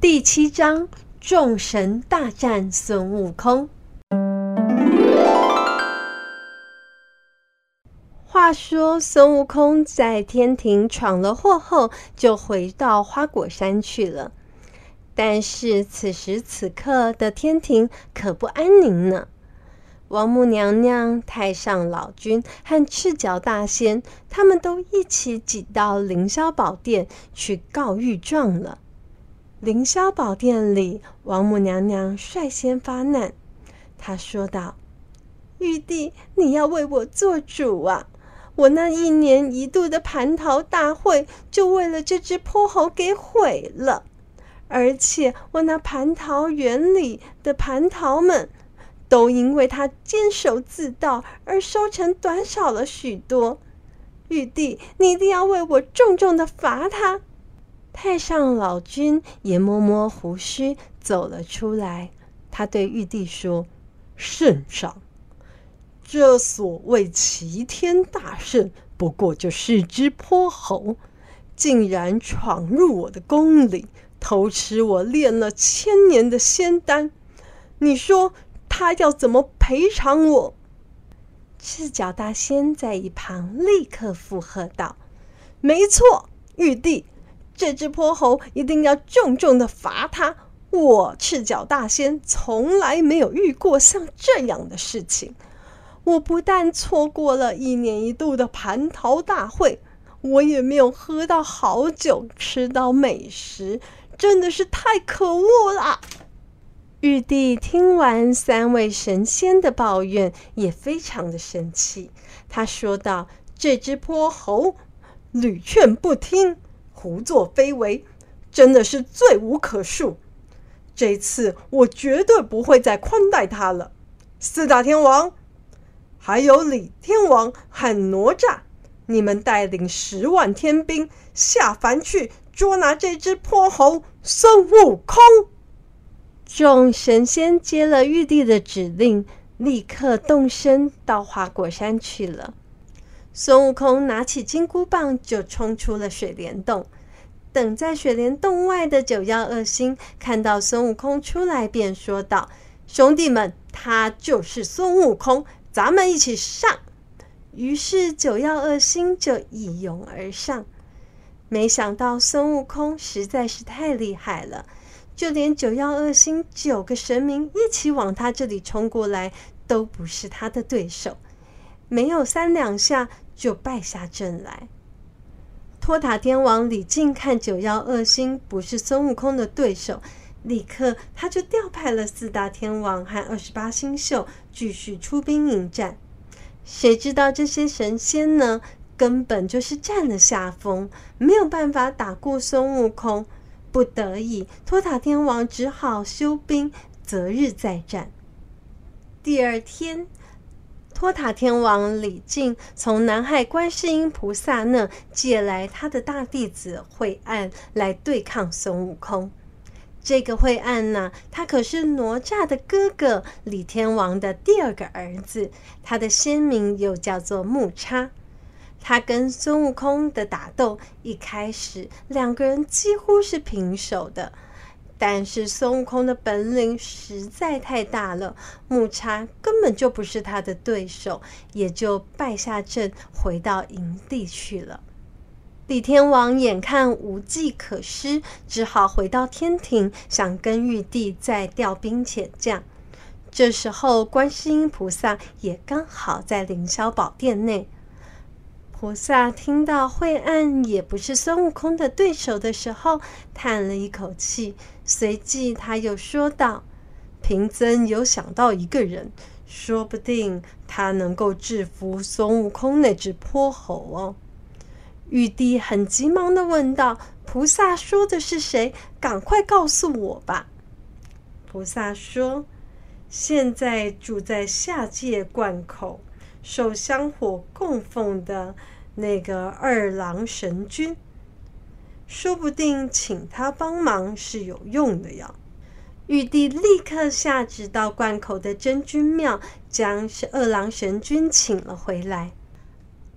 第七章：众神大战孙悟空。话说孙悟空在天庭闯了祸后，就回到花果山去了。但是此时此刻的天庭可不安宁呢。王母娘娘、太上老君和赤脚大仙，他们都一起挤到凌霄宝殿去告御状了。凌霄宝殿里，王母娘娘率先发难，她说道：“玉帝，你要为我做主啊！我那一年一度的蟠桃大会，就为了这只泼猴给毁了。而且我那蟠桃园里的蟠桃们，都因为他监守自盗而收成短少了许多。玉帝，你一定要为我重重的罚他。”太上老君也摸摸胡须走了出来，他对玉帝说：“圣上，这所谓齐天大圣，不过就是只泼猴，竟然闯入我的宫里，偷吃我炼了千年的仙丹。你说他要怎么赔偿我？”赤脚大仙在一旁立刻附和道：“没错，玉帝。”这只泼猴一定要重重的罚他！我赤脚大仙从来没有遇过像这样的事情。我不但错过了一年一度的蟠桃大会，我也没有喝到好酒，吃到美食，真的是太可恶了！玉帝听完三位神仙的抱怨，也非常的生气。他说道：“这只泼猴屡劝不听。”胡作非为，真的是罪无可恕。这次我绝对不会再宽待他了。四大天王，还有李天王和哪吒，你们带领十万天兵下凡去捉拿这只泼猴孙悟空。众神仙接了玉帝的指令，立刻动身到花果山去了。孙悟空拿起金箍棒，就冲出了水帘洞。等在水帘洞外的九曜二星看到孙悟空出来，便说道：“兄弟们，他就是孙悟空，咱们一起上。”于是九曜二星就一拥而上。没想到孙悟空实在是太厉害了，就连九曜二星九个神明一起往他这里冲过来，都不是他的对手。没有三两下，就败下阵来。托塔天王李靖看九曜二星不是孙悟空的对手，立刻他就调派了四大天王和二十八星宿继续出兵迎战。谁知道这些神仙呢，根本就是占了下风，没有办法打过孙悟空。不得已，托塔天王只好休兵，择日再战。第二天。托塔天王李靖从南海观世音菩萨那借来他的大弟子慧岸来对抗孙悟空。这个慧岸呢，他可是哪吒的哥哥李天王的第二个儿子，他的仙名又叫做木叉。他跟孙悟空的打斗，一开始两个人几乎是平手的。但是孙悟空的本领实在太大了，木叉根本就不是他的对手，也就败下阵，回到营地去了。李天王眼看无计可施，只好回到天庭，想跟玉帝再调兵遣将。这时候，观世音菩萨也刚好在凌霄宝殿内。菩萨听到惠岸也不是孙悟空的对手的时候，叹了一口气，随即他又说道：“贫僧有想到一个人，说不定他能够制服孙悟空那只泼猴哦。”玉帝很急忙地问道：“菩萨说的是谁？赶快告诉我吧。”菩萨说：“现在住在下界关口。”受香火供奉的那个二郎神君，说不定请他帮忙是有用的呀。玉帝立刻下旨到灌口的真君庙，将是二郎神君请了回来。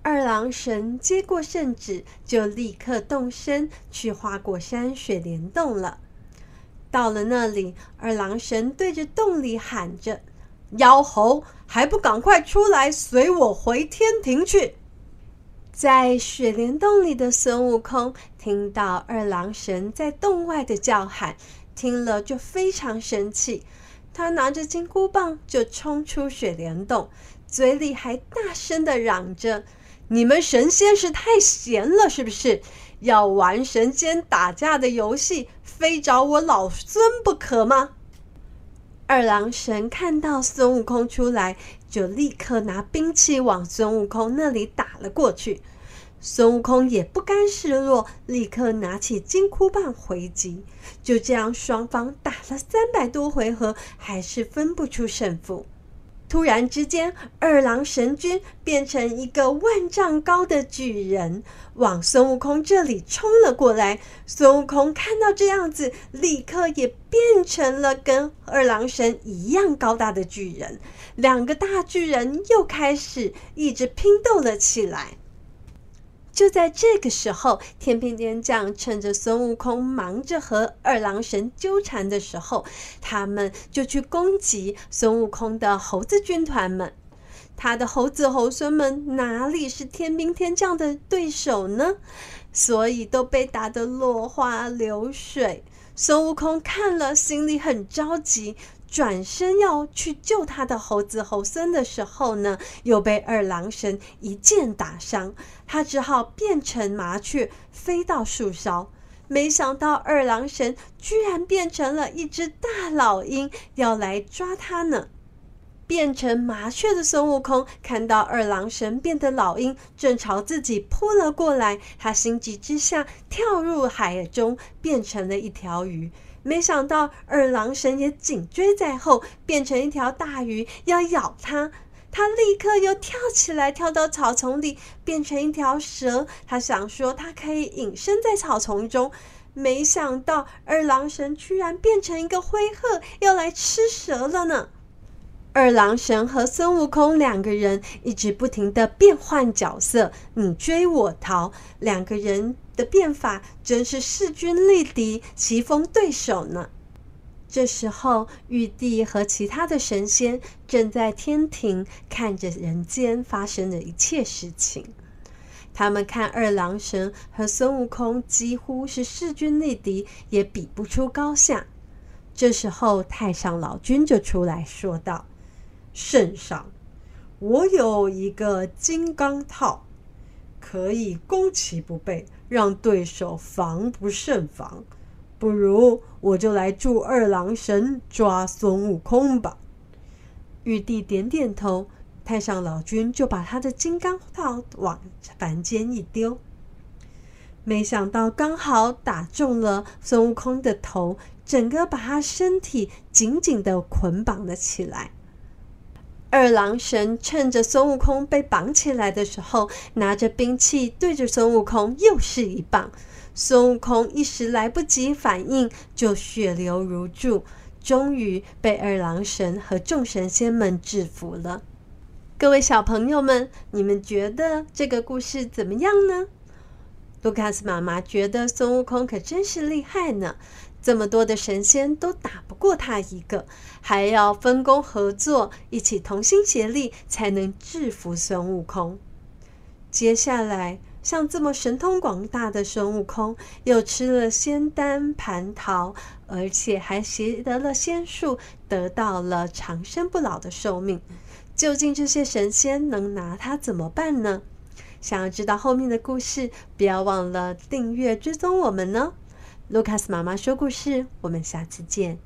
二郎神接过圣旨，就立刻动身去花果山水帘洞了。到了那里，二郎神对着洞里喊着：“妖猴，还不赶快出来，随我回天庭去！”在雪莲洞里的孙悟空听到二郎神在洞外的叫喊，听了就非常生气。他拿着金箍棒就冲出雪莲洞，嘴里还大声地嚷着：“你们神仙是太闲了，是不是？要玩神仙打架的游戏，非找我老孙不可吗？”二郎神看到孙悟空出来，就立刻拿兵器往孙悟空那里打了过去。孙悟空也不甘示弱，立刻拿起金箍棒回击。就这样，双方打了三百多回合，还是分不出胜负。突然之间，二郎神君变成一个万丈高的巨人，往孙悟空这里冲了过来。孙悟空看到这样子，立刻也变成了跟二郎神一样高大的巨人。两个大巨人又开始一直拼斗了起来。就在这个时候，天兵天将趁着孙悟空忙着和二郎神纠缠的时候，他们就去攻击孙悟空的猴子军团们。他的猴子猴孙们哪里是天兵天将的对手呢？所以都被打得落花流水。孙悟空看了，心里很着急。转身要去救他的猴子猴孙的时候呢，又被二郎神一剑打伤，他只好变成麻雀飞到树梢。没想到二郎神居然变成了一只大老鹰，要来抓他呢。变成麻雀的孙悟空看到二郎神变的老鹰正朝自己扑了过来，他心急之下跳入海中，变成了一条鱼。没想到二郎神也紧追在后，变成一条大鱼要咬他。他立刻又跳起来，跳到草丛里，变成一条蛇。他想说他可以隐身在草丛中，没想到二郎神居然变成一个灰鹤，要来吃蛇了呢。二郎神和孙悟空两个人一直不停的变换角色，你追我逃，两个人的变法真是势均力敌，棋逢对手呢。这时候，玉帝和其他的神仙正在天庭看着人间发生的一切事情。他们看二郎神和孙悟空几乎是势均力敌，也比不出高下。这时候，太上老君就出来说道。圣上，我有一个金刚套，可以攻其不备，让对手防不胜防。不如我就来助二郎神抓孙悟空吧。玉帝点点头，太上老君就把他的金刚套往凡间一丢，没想到刚好打中了孙悟空的头，整个把他身体紧紧的捆绑了起来。二郎神趁着孙悟空被绑起来的时候，拿着兵器对着孙悟空又是一棒。孙悟空一时来不及反应，就血流如注，终于被二郎神和众神仙们制服了。各位小朋友们，你们觉得这个故事怎么样呢？卢卡斯妈妈觉得孙悟空可真是厉害呢。这么多的神仙都打不过他一个，还要分工合作，一起同心协力，才能制服孙悟空。接下来，像这么神通广大的孙悟空，又吃了仙丹蟠桃，而且还习得了仙术，得到了长生不老的寿命。究竟这些神仙能拿他怎么办呢？想要知道后面的故事，不要忘了订阅追踪我们呢。卢卡斯妈妈说故事，我们下次见。